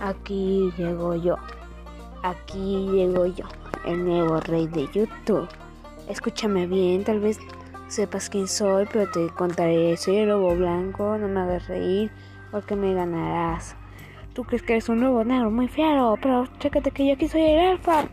Aquí llego yo. Aquí llego yo, el nuevo rey de YouTube. Escúchame bien, tal vez sepas quién soy, pero te contaré. Soy el lobo blanco, no me hagas reír porque me ganarás. Tú crees que eres un lobo negro muy fiero, pero chécate que yo aquí soy el alfa.